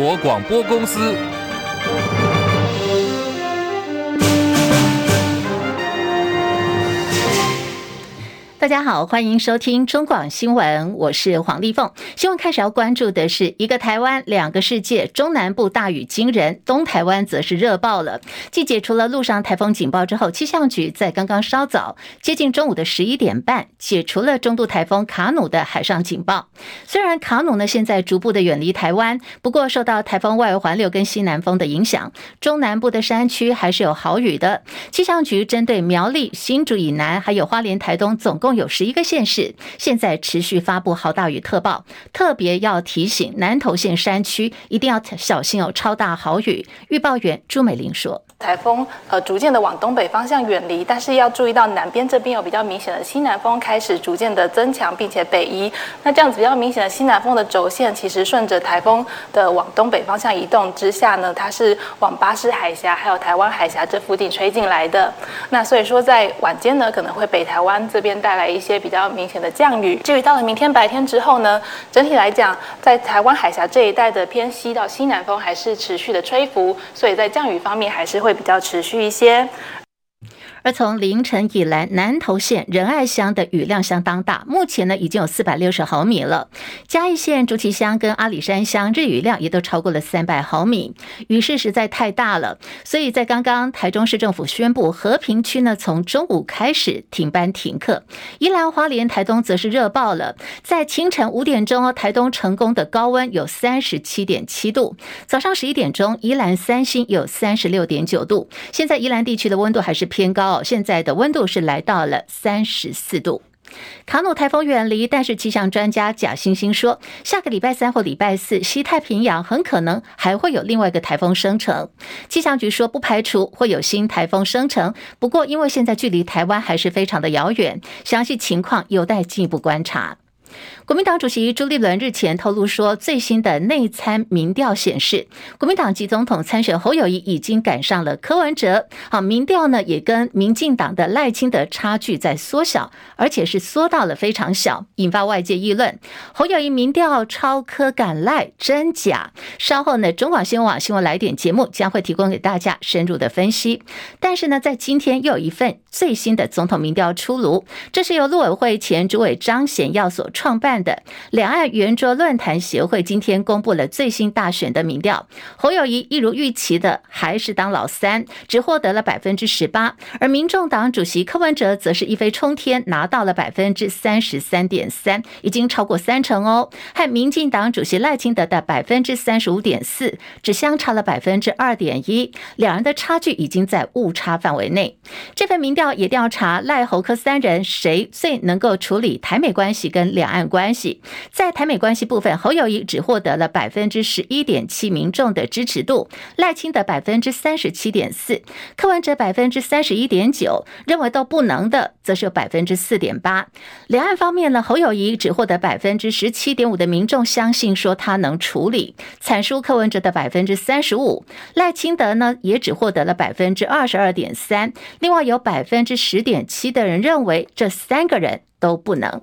国广播公司。大家好，欢迎收听中广新闻，我是黄丽凤。新闻开始要关注的是一个台湾两个世界，中南部大雨惊人，东台湾则是热爆了。继解除了陆上台风警报之后，气象局在刚刚稍早接近中午的十一点半解除了中度台风卡努的海上警报。虽然卡努呢现在逐步的远离台湾，不过受到台风外围环流跟西南风的影响，中南部的山区还是有豪雨的。气象局针对苗栗、新竹以南还有花莲、台东，总共共有十一个县市，现在持续发布豪大雨特报，特别要提醒南投县山区一定要小心有，超大豪雨。预报员朱美玲说。台风呃逐渐的往东北方向远离，但是要注意到南边这边有比较明显的西南风开始逐渐的增强，并且北移。那这样子比较明显的西南风的轴线，其实顺着台风的往东北方向移动之下呢，它是往巴士海峡还有台湾海峡这附近吹进来的。那所以说在晚间呢，可能会北台湾这边带来一些比较明显的降雨。至于到了明天白天之后呢，整体来讲，在台湾海峡这一带的偏西到西南风还是持续的吹拂，所以在降雨方面还是会。会比较持续一些。而从凌晨以来，南投县仁爱乡的雨量相当大，目前呢已经有四百六十毫米了。嘉义县竹崎乡跟阿里山乡日雨量也都超过了三百毫米，雨势实在太大了。所以在刚刚，台中市政府宣布和平区呢从中午开始停班停课。宜兰花莲台东则是热爆了，在清晨五点钟哦，台东成功的高温有三十七点七度，早上十一点钟宜兰三星有三十六点九度。现在宜兰地区的温度还是偏高。现在的温度是来到了三十四度。卡努台风远离，但是气象专家贾欣欣说，下个礼拜三或礼拜四，西太平洋很可能还会有另外一个台风生成。气象局说不排除会有新台风生成，不过因为现在距离台湾还是非常的遥远，详细情况有待进一步观察。国民党主席朱立伦日前透露说，最新的内参民调显示，国民党籍总统参选侯友谊已经赶上了柯文哲。好，民调呢也跟民进党的赖清德差距在缩小，而且是缩到了非常小，引发外界议论。侯友谊民调超柯赶赖，真假？稍后呢，中广新闻网新闻来点节目将会提供给大家深入的分析。但是呢，在今天又有一份最新的总统民调出炉，这是由陆委会前主委张显耀所创办的两岸圆桌论坛协会今天公布了最新大选的民调，侯友谊一如预期的还是当老三，只获得了百分之十八，而民众党主席柯文哲则是一飞冲天，拿到了百分之三十三点三，已经超过三成哦，和民进党主席赖清德的百分之三十五点四只相差了百分之二点一，两人的差距已经在误差范围内。这份民调也调查赖侯柯三人谁最能够处理台美关系跟两。两岸关系，在台美关系部分，侯友谊只获得了百分之十一点七民众的支持度，赖清德百分之三十七点四，柯文哲百分之三十一点九，认为都不能的，则是有百分之四点八。两岸方面呢，侯友谊只获得百分之十七点五的民众相信说他能处理，惨输柯文哲的百分之三十五，赖清德呢也只获得了百分之二十二点三，另外有百分之十点七的人认为这三个人都不能。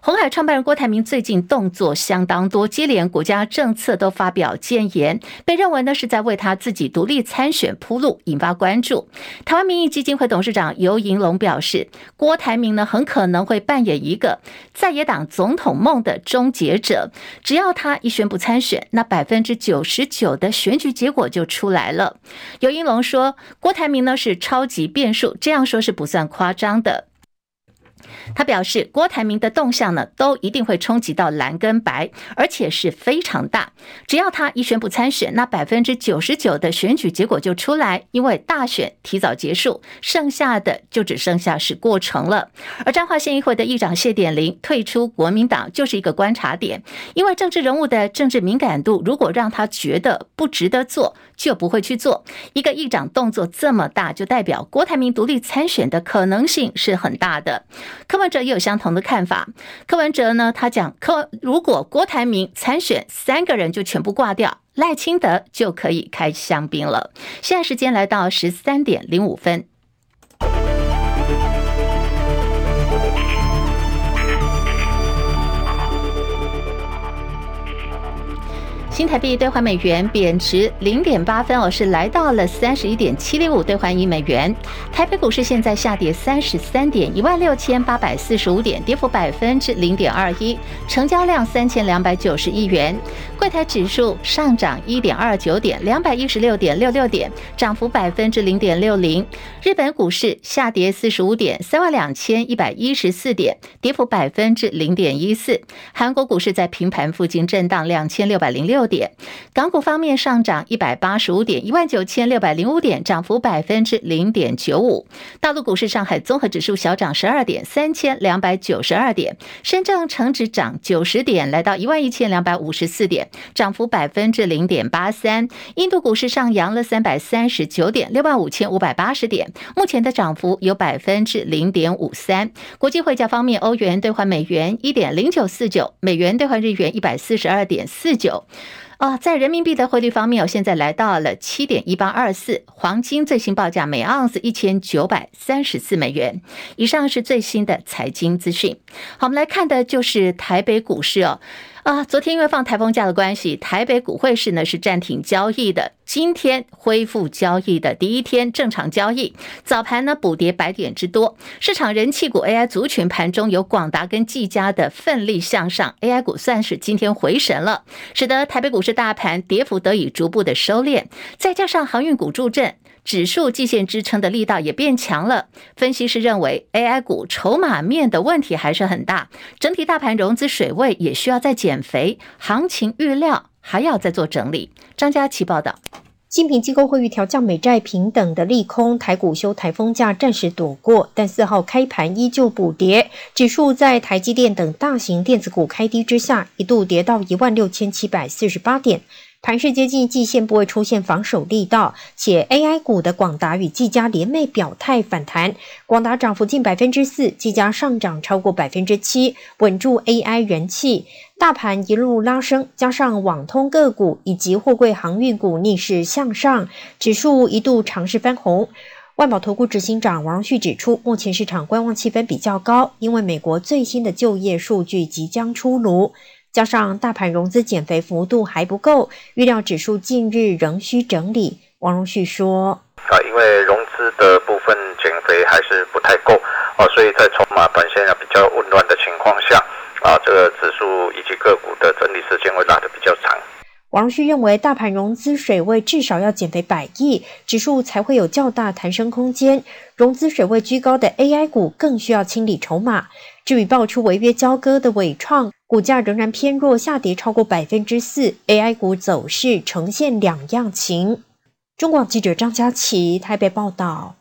红海创办人郭台铭最近动作相当多，接连国家政策都发表建言，被认为呢是在为他自己独立参选铺路，引发关注。台湾民意基金会董事长尤银龙表示，郭台铭呢很可能会扮演一个在野党总统梦的终结者，只要他一宣布参选，那百分之九十九的选举结果就出来了。尤银龙说，郭台铭呢是超级变数，这样说是不算夸张的。他表示，郭台铭的动向呢，都一定会冲击到蓝跟白，而且是非常大。只要他一宣布参选，那百分之九十九的选举结果就出来，因为大选提早结束，剩下的就只剩下是过程了。而彰化县议会的议长谢典林退出国民党，就是一个观察点，因为政治人物的政治敏感度，如果让他觉得不值得做，就不会去做。一个议长动作这么大，就代表郭台铭独立参选的可能性是很大的。柯文哲也有相同的看法。柯文哲呢，他讲，柯如果郭台铭参选，三个人就全部挂掉，赖清德就可以开香槟了。现在时间来到十三点零五分。新台币兑换美元贬值零点八分哦，是来到了三十一点七零五兑换一美元。台北股市现在下跌三十三点，一万六千八百四十五点，跌幅百分之零点二一，成交量三千两百九十亿元。柜台指数上涨一点二九点，两百一十六点六六点，涨幅百分之零点六零。日本股市下跌四十五点，三万两千一百一十四点，跌幅百分之零点一四。韩国股市在平盘附近震荡两千六百零六点。港股方面上涨一百八十五点，一万九千六百零五点，涨幅百分之零点九五。大陆股市，上海综合指数小涨十二点，三千两百九十二点。深圳成指涨九十点，来到一万一千两百五十四点。涨幅百分之零点八三，印度股市上扬了三百三十九点，六万五千五百八十点，目前的涨幅有百分之零点五三。国际汇价方面，欧元兑换美元一点零九四九，美元兑换日元一百四十二点四九。啊，在人民币的汇率方面，我现在来到了七点一八二四，黄金最新报价每盎司一千九百三十四美元。以上是最新的财经资讯。好，我们来看的就是台北股市哦。啊，昨天因为放台风假的关系，台北股汇市呢是暂停交易的。今天恢复交易的第一天，正常交易。早盘呢补跌百点之多，市场人气股 AI 族群盘中有广达跟技嘉的奋力向上，AI 股算是今天回神了，使得台北股市大盘跌幅得以逐步的收敛。再加上航运股助阵。指数季线支撑的力道也变强了。分析师认为，AI 股筹码面的问题还是很大，整体大盘融资水位也需要再减肥，行情预料还要再做整理。张佳琪报道，新品机构会预调降美债平等的利空，台股休台风假暂时躲过，但四号开盘依旧补跌，指数在台积电等大型电子股开低之下，一度跌到一万六千七百四十八点。盘势接近季线，不会出现防守力道，且 AI 股的广达与技嘉联袂表态反弹，广达涨幅近百分之四，技嘉上涨超过百分之七，稳住 AI 人气。大盘一路拉升，加上网通个股以及货柜航运股逆势向上，指数一度尝试翻红。万宝投顾执行长王旭指出，目前市场观望气氛比较高，因为美国最新的就业数据即将出炉。加上大盘融资减肥幅度还不够，预料指数近日仍需整理。王荣旭说：“啊，因为融资的部分减肥还是不太够啊，所以在筹码短线比较混乱的情况下，啊，这个指数以及个股的整理时间会拉得比较长。”王荣旭认为，大盘融资水位至少要减肥百亿，指数才会有较大弹升空间。融资水位居高的 AI 股更需要清理筹码。至于爆出违约交割的伟创。股价仍然偏弱，下跌超过百分之四。AI 股走势呈现两样情。中广记者张佳琪台北报道。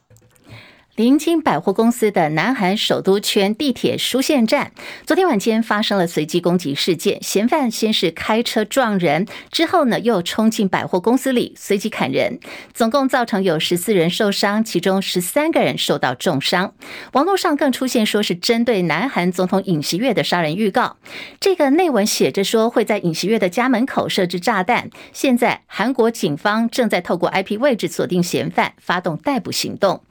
临近百货公司的南韩首都圈地铁输线站，昨天晚间发生了随机攻击事件。嫌犯先是开车撞人，之后呢又冲进百货公司里随机砍人，总共造成有十四人受伤，其中十三个人受到重伤。网络上更出现说是针对南韩总统尹锡悦的杀人预告。这个内文写着说会在尹锡悦的家门口设置炸弹。现在韩国警方正在透过 IP 位置锁定嫌犯，发动逮捕行动。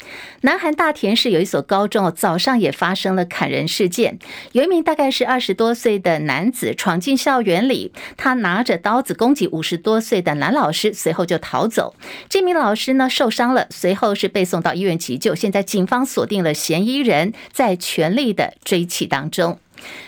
南韩。大田市有一所高中，早上也发生了砍人事件。有一名大概是二十多岁的男子闯进校园里，他拿着刀子攻击五十多岁的男老师，随后就逃走。这名老师呢受伤了，随后是被送到医院急救。现在警方锁定了嫌疑人，在全力的追起当中。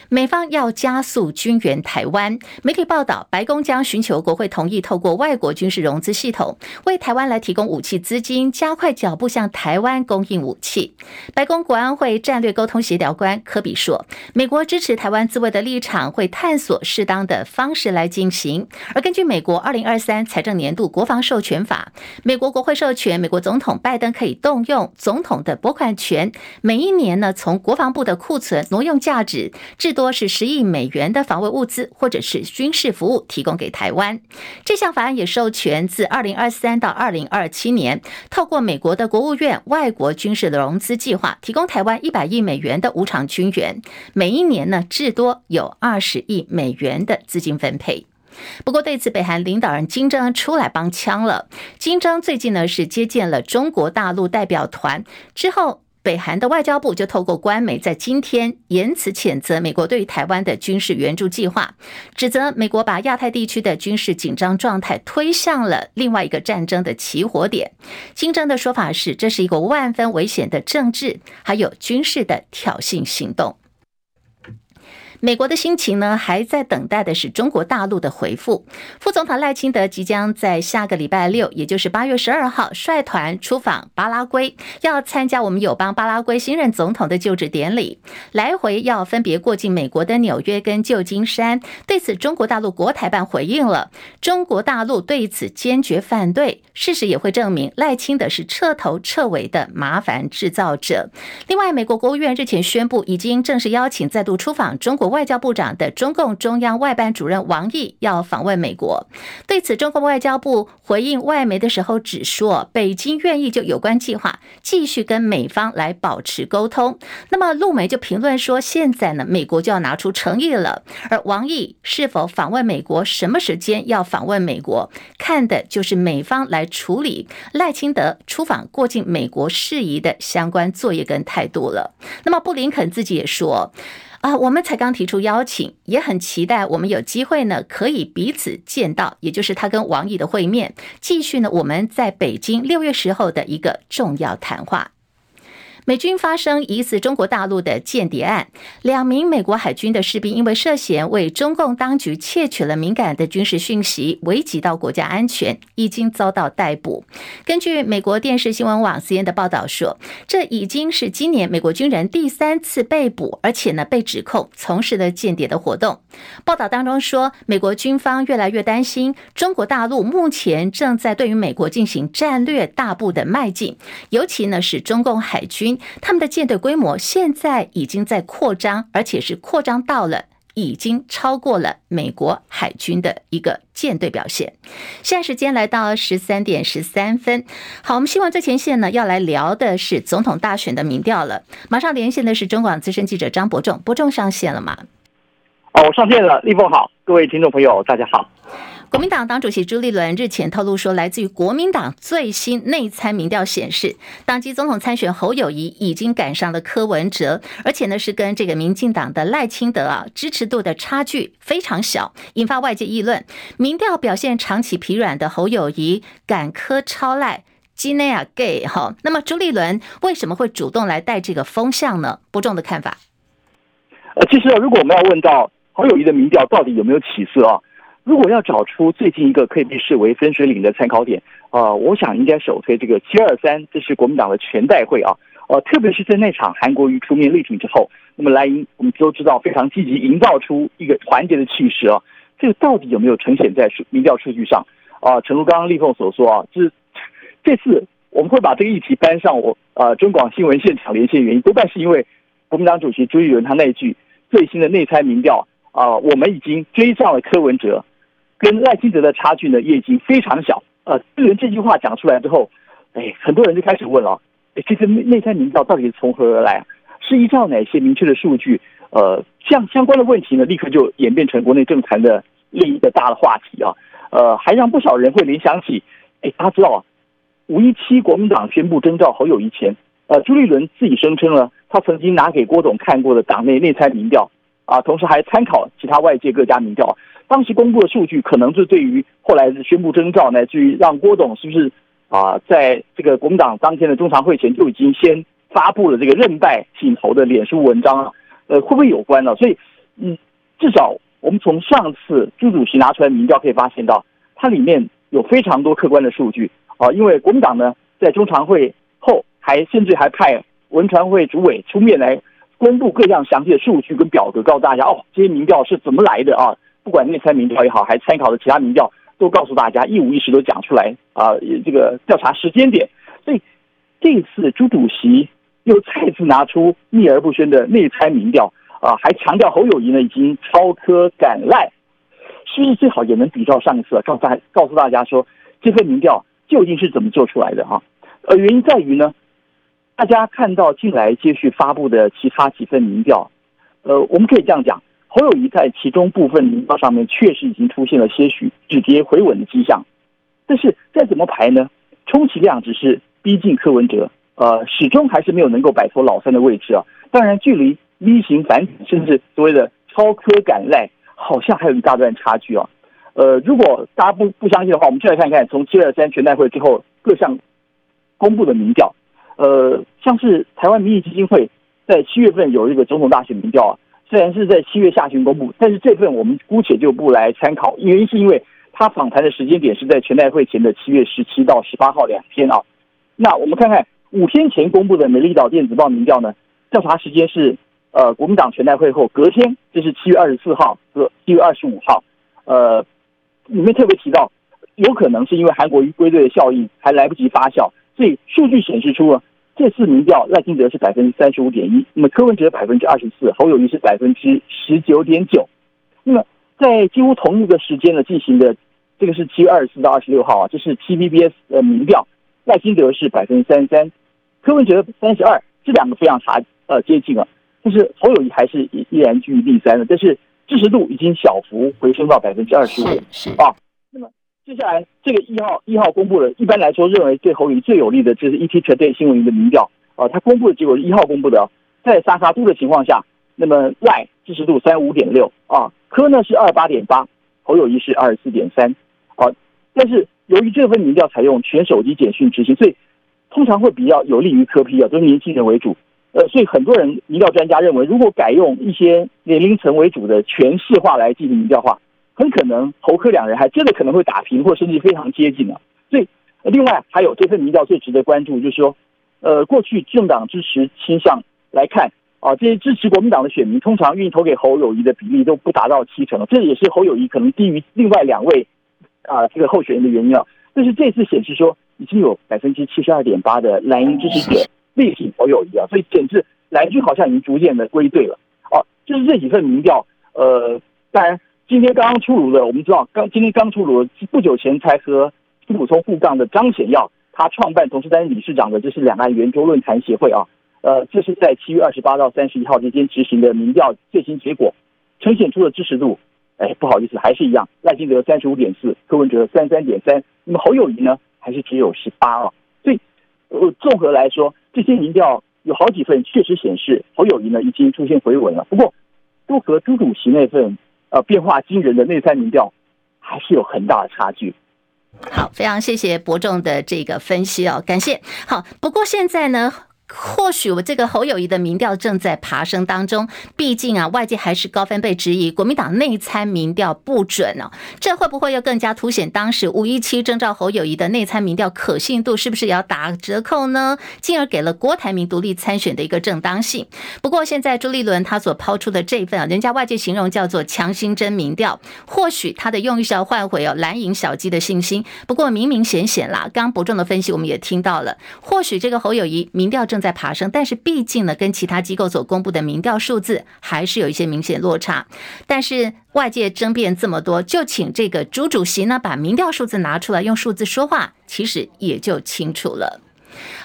美方要加速军援台湾，媒体报道，白宫将寻求国会同意，透过外国军事融资系统为台湾来提供武器资金，加快脚步向台湾供应武器。白宫国安会战略沟通协调官科比说，美国支持台湾自卫的立场，会探索适当的方式来进行。而根据美国二零二三财政年度国防授权法，美国国会授权美国总统拜登可以动用总统的拨款权，每一年呢从国防部的库存挪用价值至多是十亿美元的防卫物资或者是军事服务提供给台湾。这项法案也授权自二零二三到二零二七年，透过美国的国务院外国军事融资计划，提供台湾一百亿美元的无偿军援。每一年呢，至多有二十亿美元的资金分配。不过对此，北韩领导人金正恩出来帮腔了。金正恩最近呢是接见了中国大陆代表团之后。北韩的外交部就透过官媒在今天言辞谴责美国对台湾的军事援助计划，指责美国把亚太地区的军事紧张状态推向了另外一个战争的起火点。金正的说法是，这是一个万分危险的政治还有军事的挑衅行动。美国的心情呢，还在等待的是中国大陆的回复。副总统赖清德即将在下个礼拜六，也就是八月十二号，率团出访巴拉圭，要参加我们友邦巴拉圭新任总统的就职典礼。来回要分别过境美国的纽约跟旧金山。对此，中国大陆国台办回应了，中国大陆对此坚决反对。事实也会证明，赖清德是彻头彻尾的麻烦制造者。另外，美国国务院日前宣布，已经正式邀请再度出访中国。外交部长的中共中央外办主任王毅要访问美国，对此，中国外交部回应外媒的时候只说，北京愿意就有关计划继续跟美方来保持沟通。那么陆媒就评论说，现在呢，美国就要拿出诚意了。而王毅是否访问美国，什么时间要访问美国，看的就是美方来处理赖清德出访过境美国事宜的相关作业跟态度了。那么布林肯自己也说。啊，我们才刚提出邀请，也很期待我们有机会呢，可以彼此见到，也就是他跟王毅的会面，继续呢，我们在北京六月时候的一个重要谈话。美军发生疑似中国大陆的间谍案，两名美国海军的士兵因为涉嫌为中共当局窃取了敏感的军事讯息，危及到国家安全，已经遭到逮捕。根据美国电视新闻网 CN 的报道说，这已经是今年美国军人第三次被捕，而且呢被指控从事了间谍的活动。报道当中说，美国军方越来越担心中国大陆目前正在对于美国进行战略大步的迈进，尤其呢是中共海军。他们的舰队规模现在已经在扩张，而且是扩张到了已经超过了美国海军的一个舰队表现。现在时间来到十三点十三分，好，我们希望最前线呢要来聊的是总统大选的民调了。马上连线的是中广资深记者张伯仲，伯仲上线了吗？哦，我上线了，立凤好，各位听众朋友大家好。国民党党主席朱立伦日前透露说，来自于国民党最新内参民调显示，党籍总统参选侯友宜已经赶上了柯文哲，而且呢是跟这个民进党的赖清德啊支持度的差距非常小，引发外界议论。民调表现长期疲软的侯友宜赶柯超赖，基内亚 gay 哈。那么朱立伦为什么会主动来带这个风向呢？不重的看法。呃，其实啊如果我们要问到侯友宜的民调到底有没有起色啊？如果要找出最近一个可以被视为分水岭的参考点，啊、呃，我想应该首推这个七二三，这是国民党的全代会啊，呃，特别是在那场韩国瑜出面力挺之后，那么赖英我们都知道非常积极营造出一个团结的气势啊，这个到底有没有呈现在民调数据上啊？诚如刚刚立凤所说啊，就是这次我们会把这个议题搬上我呃中广新闻现场连线原因，多半是因为国民党主席朱立伦他那句最新的内参民调啊，我们已经追上了柯文哲。跟赖清德的差距呢，也已经非常小。呃，朱立伦这句话讲出来之后，哎，很多人就开始问了：哎，这个内内参民调到底是从何而来？是依照哪些明确的数据？呃，相相关的问题呢，立刻就演变成国内政坛的另一个大的话题啊。呃，还让不少人会联想起：哎，大家知道啊，五一七国民党宣布征召侯友宜前，呃，朱立伦自己声称了，他曾经拿给郭董看过的党内内参民调啊，同时还参考其他外界各家民调。当时公布的数据，可能是对于后来宣布征召，乃至于让郭董是不是啊，在这个国民党当天的中常会前就已经先发布了这个认败请侯的脸书文章啊，呃，会不会有关呢？所以，嗯，至少我们从上次朱主席拿出来民调可以发现到，它里面有非常多客观的数据啊，因为国民党呢在中常会后还甚至还派文传会主委出面来公布各样详细的数据跟表格，告诉大家哦，这些民调是怎么来的啊。不管内参民调也好，还参考的其他民调，都告诉大家一五一十都讲出来啊、这个调查时间点，所以这次朱主席又再次拿出秘而不宣的内参民调啊、还强调侯友谊呢已经超科赶赖，是不是最好也能比照上一次，告诉大告诉大家说这份民调究竟是怎么做出来的哈？呃，原因在于呢，大家看到近来接续发布的其他几份民调，呃，我们可以这样讲。侯友谊在其中部分民调上面确实已经出现了些许止跌回稳的迹象，但是再怎么排呢，充其量只是逼近柯文哲，呃，始终还是没有能够摆脱老三的位置啊。当然，距离 V 型反甚至所谓的超科赶赖，好像还有一大段差距啊。呃，如果大家不不相信的话，我们就来看看从七二三全代会之后各项公布的民调。呃，像是台湾民意基金会在七月份有一个总统大选民调啊，虽然是在七月下旬公布，但是这份我们姑且就不来参考，原因是因为他访谈的时间点是在全代会前的七月十七到十八号两天啊。那我们看看五天前公布的美丽岛电子报民调呢，调查时间是呃国民党全代会后隔天，这是七月二十四号和七月二十五号，呃，里面特别提到，有可能是因为韩国瑜归队的效应还来不及发酵。所以数据显示出了这次民调赖清德是百分之三十五点一，那么柯文哲百分之二十四，侯友谊是百分之十九点九。那么在几乎同一个时间呢进行的，这个是七月二十四到二十六号啊，这是 TVBS 的民调，赖清德是百分之三十三，柯文哲三十二，这两个非常差呃接近啊，但是侯友谊还是依依然居于第三的，但是支持度已经小幅回升到百分之二十五啊。那么。接下来，这个一号一号公布的，一般来说认为对侯友最有利的，就是 ETtoday 新闻的民调啊，他公布的结果是一号公布的，在沙沙都的情况下，那么赖支持度三五点六啊，柯呢是二八点八，侯友宜是二十四点三啊，但是由于这份民调采用全手机简讯执行，所以通常会比较有利于柯 P 啊，都是年轻人为主，呃，所以很多人民调专家认为，如果改用一些年龄层为主的全市化来进行民调话。很可能侯柯两人还真的可能会打平，或甚至非常接近啊。所以，另外还有这份民调最值得关注，就是说，呃，过去政党支持倾向来看啊，这些支持国民党的选民通常愿意投给侯友谊的比例都不达到七成，这也是侯友谊可能低于另外两位啊这个候选人的原因啊。但是这次显示说，已经有百分之七十二点八的蓝营支持者力挺侯友谊啊，所以简直蓝军好像已经逐渐的归队了。哦、啊，就是这几份民调，呃，当然。今天刚刚出炉的，我们知道刚今天刚出炉，不久前才和金溥聪互杠的张显耀，他创办同时担任理事长的，这是两岸圆桌论坛协会啊。呃，这是在七月二十八到三十一号之间执行的民调最新结果，呈现出的支持度，哎，不好意思，还是一样，赖清德三十五点四，柯文哲三十三点三，那么侯友谊呢，还是只有十八啊。所以，呃，综合来说，这些民调有好几份确实显示侯友谊呢已经出现回稳了，不过都和朱主席那份。呃，变化惊人的内参民调，还是有很大的差距。好，非常谢谢伯仲的这个分析哦，感谢。好，不过现在呢。或许我这个侯友谊的民调正在爬升当中，毕竟啊，外界还是高分贝质疑国民党内参民调不准呢、哦。这会不会又更加凸显当时五一七征召侯友谊的内参民调可信度是不是也要打折扣呢？进而给了郭台铭独立参选的一个正当性。不过现在朱立伦他所抛出的这份啊，人家外界形容叫做强心针民调，或许他的用意是要换回哦蓝营小鸡的信心。不过明明显显啦，刚伯仲的分析我们也听到了，或许这个侯友谊民调正。正在爬升，但是毕竟呢，跟其他机构所公布的民调数字还是有一些明显落差。但是外界争辩这么多，就请这个朱主席呢把民调数字拿出来，用数字说话，其实也就清楚了。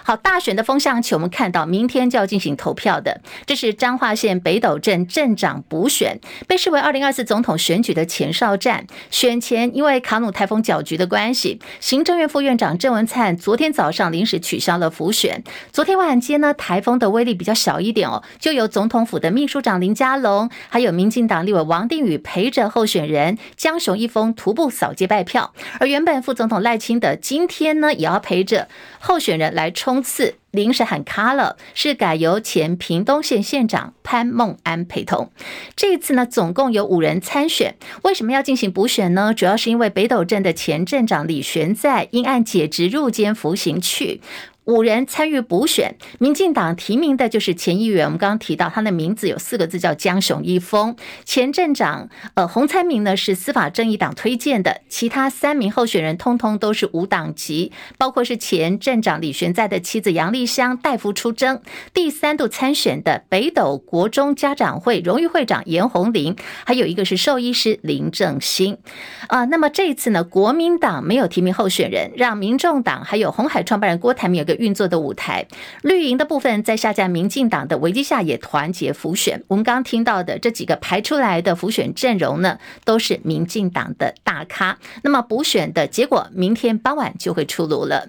好，大选的风向球，我们看到明天就要进行投票的，这是彰化县北斗镇镇长补选，被视为二零二四总统选举的前哨战。选前因为卡努台风搅局的关系，行政院副院长郑文灿昨天早上临时取消了辅选。昨天晚间呢，台风的威力比较小一点哦，就由总统府的秘书长林佳龙，还有民进党立委王定宇陪着候选人江雄一峰徒步扫街拜票，而原本副总统赖清德今天呢，也要陪着候选人来来。冲刺临时喊卡了，是改由前屏东县县长潘孟安陪同。这一次呢，总共有五人参选。为什么要进行补选呢？主要是因为北斗镇的前镇长李玄在因案解职入监服刑去。五人参与补选，民进党提名的就是前议员。我们刚刚提到他的名字有四个字，叫江雄一峰。前镇长呃洪参明呢是司法正义党推荐的，其他三名候选人通通都是无党籍，包括是前镇长李玄在的妻子杨丽香代夫出征，第三度参选的北斗国中家长会荣誉会长严宏林，还有一个是兽医师林正兴。啊、那么这一次呢，国民党没有提名候选人，让民众党还有红海创办人郭台铭有个运作的舞台，绿营的部分在下架民进党的危机下也团结浮选。我们刚刚听到的这几个排出来的浮选阵容呢，都是民进党的大咖。那么补选的结果，明天傍晚就会出炉了。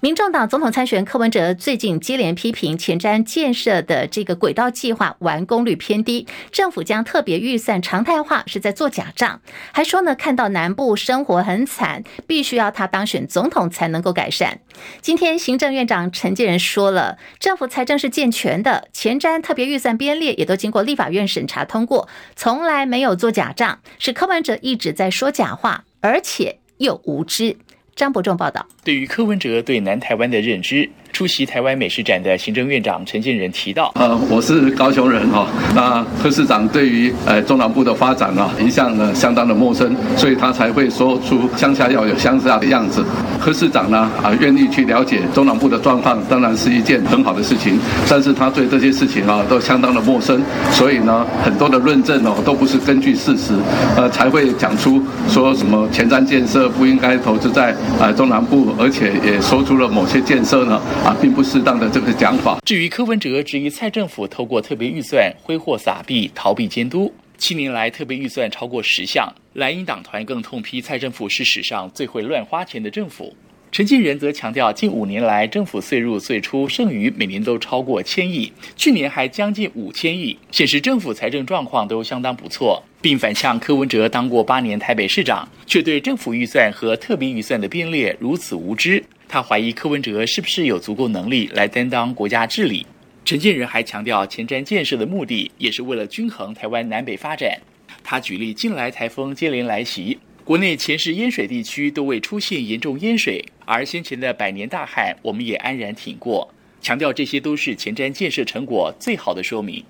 民众党总统参选柯文哲最近接连批评前瞻建设的这个轨道计划完工率偏低，政府将特别预算常态化是在做假账，还说呢，看到南部生活很惨，必须要他当选总统才能够改善。今天行政院长陈建仁说了，政府财政是健全的，前瞻特别预算编列也都经过立法院审查通过，从来没有做假账，是柯文哲一直在说假话，而且又无知。张伯仲报道，对于柯文哲对南台湾的认知。出席台湾美食展的行政院长陈建仁提到：“呃，我是高雄人哈，那柯市长对于呃中南部的发展啊，一向呢相当的陌生，所以他才会说出乡下要有乡下的样子。柯市长呢啊，愿意去了解中南部的状况，当然是一件很好的事情。但是他对这些事情啊都相当的陌生，所以呢很多的论证哦都不是根据事实，呃才会讲出说什么前瞻建设不应该投资在呃中南部，而且也说出了某些建设呢。”啊，并不适当的这个讲法。至于柯文哲质疑蔡政府透过特别预算挥霍撒币，逃避监督，七年来特别预算超过十项，蓝营党团更痛批蔡政府是史上最会乱花钱的政府。陈建仁则强调，近五年来政府税入税出剩余每年都超过千亿，去年还将近五千亿，显示政府财政状况都相当不错，并反呛柯文哲当过八年台北市长，却对政府预算和特别预算的编列如此无知。他怀疑柯文哲是不是有足够能力来担当国家治理。陈建仁还强调，前瞻建设的目的也是为了均衡台湾南北发展。他举例，近来台风接连来袭，国内前世淹水地区都未出现严重淹水，而先前的百年大旱，我们也安然挺过。强调这些都是前瞻建设成果最好的说明。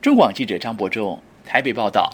中广记者张伯仲台北报道。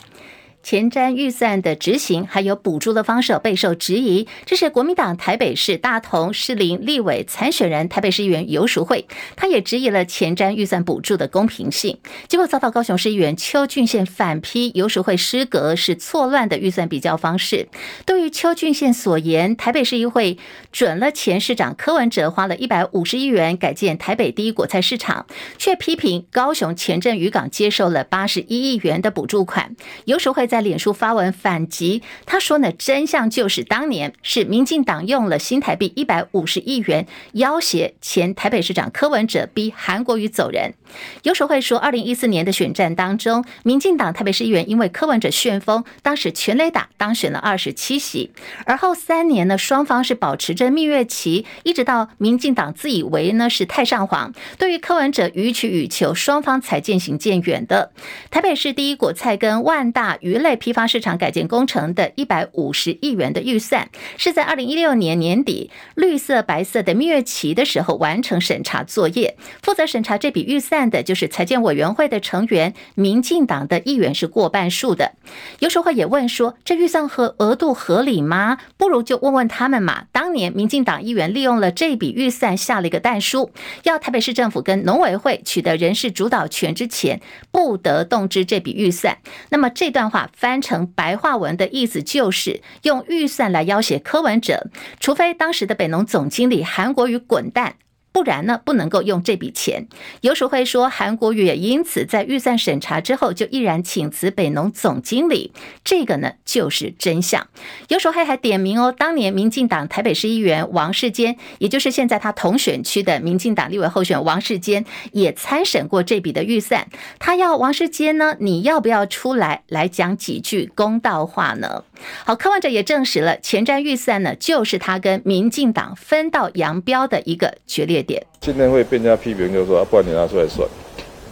前瞻预算的执行还有补助的方式备受质疑，这是国民党台北市大同士林立委参选人台北市议员游淑慧，他也质疑了前瞻预算补助的公平性，结果遭到高雄市议员邱俊宪反批游淑慧失格是错乱的预算比较方式。对于邱俊宪所言，台北市议会准了前市长柯文哲花了一百五十亿元改建台北第一果菜市场，却批评高雄前镇渔港接受了八十一亿元的补助款，游淑慧在脸书发文反击，他说呢，真相就是当年是民进党用了新台币一百五十亿元要挟前台北市长柯文哲，逼韩国瑜走人。有手会说，二零一四年的选战当中，民进党台北市议员因为柯文哲旋风，当时全垒打当选了二十七席，而后三年呢，双方是保持着蜜月期，一直到民进党自以为呢是太上皇，对于柯文哲予取予求，双方才渐行渐远的。台北市第一果菜跟万大鱼类批发市场改建工程的一百五十亿元的预算，是在二零一六年年底绿色白色的蜜月期的时候完成审查作业，负责审查这笔预算的就是财建委员会的成员，民进党的议员是过半数的。游淑慧也问说，这预算和额度合理吗？不如就问问他们嘛。当年民进党议员利用了这笔预算下了一个但书，要台北市政府跟农委会取得人事主导权之前，不得动之这笔预算。那么这段话翻成白话文的意思就是用预算来要挟柯文哲，除非当时的北农总经理韩国瑜滚蛋。不然呢，不能够用这笔钱。游淑慧说，韩国瑜也因此在预算审查之后就毅然请辞北农总经理，这个呢就是真相。游淑慧还点名哦，当年民进党台北市议员王世坚，也就是现在他同选区的民进党立委候选王世坚，也参审过这笔的预算。他要王世坚呢，你要不要出来来讲几句公道话呢？好，柯文哲也证实了前瞻预算呢，就是他跟民进党分道扬镳的一个决裂点。今天会被人家批评，就是说啊，不然你拿出来算，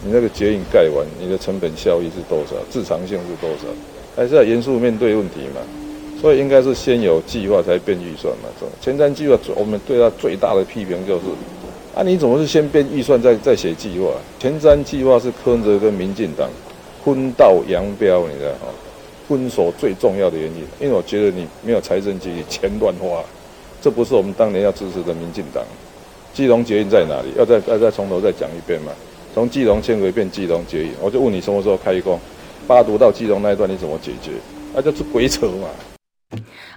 你那个捷运盖完，你的成本效益是多少？自偿性是多少？还是要严肃面对问题嘛？所以应该是先有计划才变预算嘛。前瞻计划，我们对他最大的批评就是，啊，你怎么是先变预算再再写计划？前瞻计划是柯文哲跟民进党分道扬镳，你知道吗？分手最重要的原因，因为我觉得你没有财政纪律，钱乱花，这不是我们当年要支持的民进党。基隆捷运在哪里？要再要再从头再讲一遍嘛？从基隆迁轨变基隆捷运，我就问你什么时候开工？八堵到基隆那一段你怎么解决？那就是鬼扯嘛！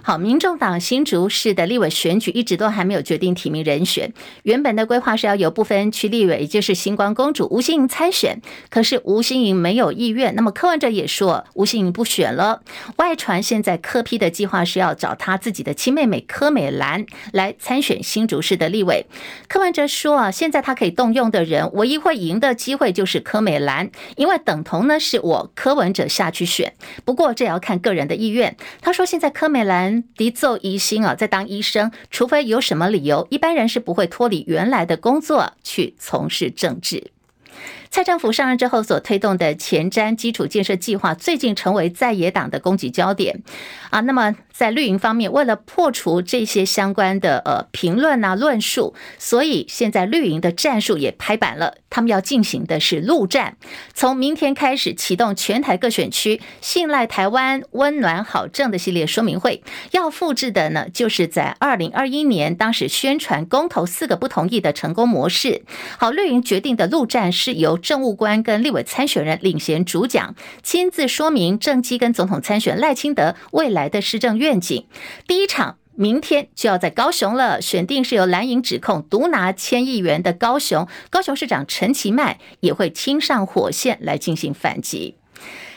好，民众党新竹市的立委选举一直都还没有决定提名人选。原本的规划是要由不分区立委，也就是星光公主吴欣盈参选，可是吴欣盈没有意愿。那么柯文哲也说吴欣盈不选了。外传现在柯批的计划是要找他自己的亲妹妹柯美兰来参选新竹市的立委。柯文哲说啊，现在他可以动用的人，唯一会赢的机会就是柯美兰，因为等同呢是我柯文哲下去选。不过这也要看个人的意愿。他说现在柯美兰。敌奏疑心啊，在当医生，除非有什么理由，一般人是不会脱离原来的工作去从事政治。蔡政府上任之后所推动的前瞻基础建设计划，最近成为在野党的攻击焦点啊。那么在绿营方面，为了破除这些相关的呃评论啊论述，所以现在绿营的战术也拍板了，他们要进行的是陆战，从明天开始启动全台各选区信赖台湾温暖好政的系列说明会，要复制的呢，就是在二零二一年当时宣传公投四个不同意的成功模式。好，绿营决定的陆战是由政务官跟立委参选人领衔主讲，亲自说明政绩跟总统参选赖清德未来的施政愿景。第一场明天就要在高雄了，选定是由蓝营指控独拿千亿元的高雄，高雄市长陈其迈也会亲上火线来进行反击。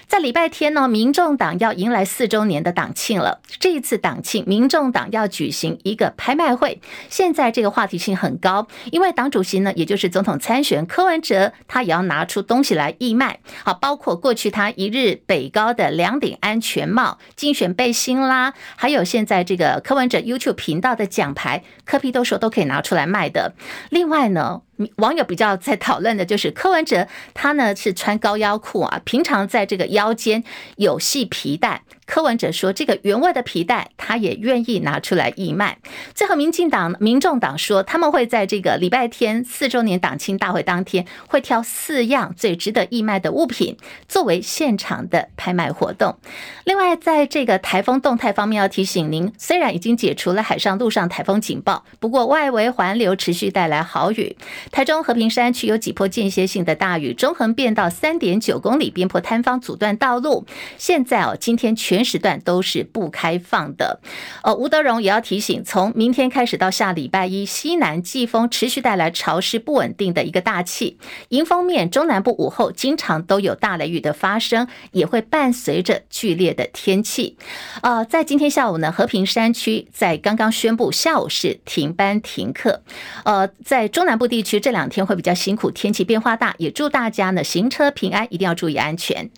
在礼拜天呢，民众党要迎来四周年的党庆了。这一次党庆，民众党要举行一个拍卖会。现在这个话题性很高，因为党主席呢，也就是总统参选柯文哲，他也要拿出东西来义卖。好，包括过去他一日北高的两顶安全帽、竞选背心啦，还有现在这个柯文哲 YouTube 频道的奖牌，柯 P 都说都可以拿出来卖的。另外呢，网友比较在讨论的就是柯文哲，他呢是穿高腰裤啊，平常在这个腰间有系皮带。柯文哲说：“这个原味的皮带，他也愿意拿出来义卖。”最后，民进党、民众党说，他们会在这个礼拜天四周年党庆大会当天，会挑四样最值得义卖的物品作为现场的拍卖活动。另外，在这个台风动态方面，要提醒您，虽然已经解除了海上、陆上台风警报，不过外围环流持续带来豪雨。台中和平山区有几波间歇性的大雨，中横变道三点九公里，边坡坍方阻断道路。现在哦，今天全全时段都是不开放的。呃，吴德荣也要提醒，从明天开始到下礼拜一，西南季风持续带来潮湿不稳定的一个大气。迎风面，中南部午后经常都有大雷雨的发生，也会伴随着剧烈的天气。呃，在今天下午呢，和平山区在刚刚宣布下午是停班停课。呃，在中南部地区这两天会比较辛苦，天气变化大，也祝大家呢行车平安，一定要注意安全。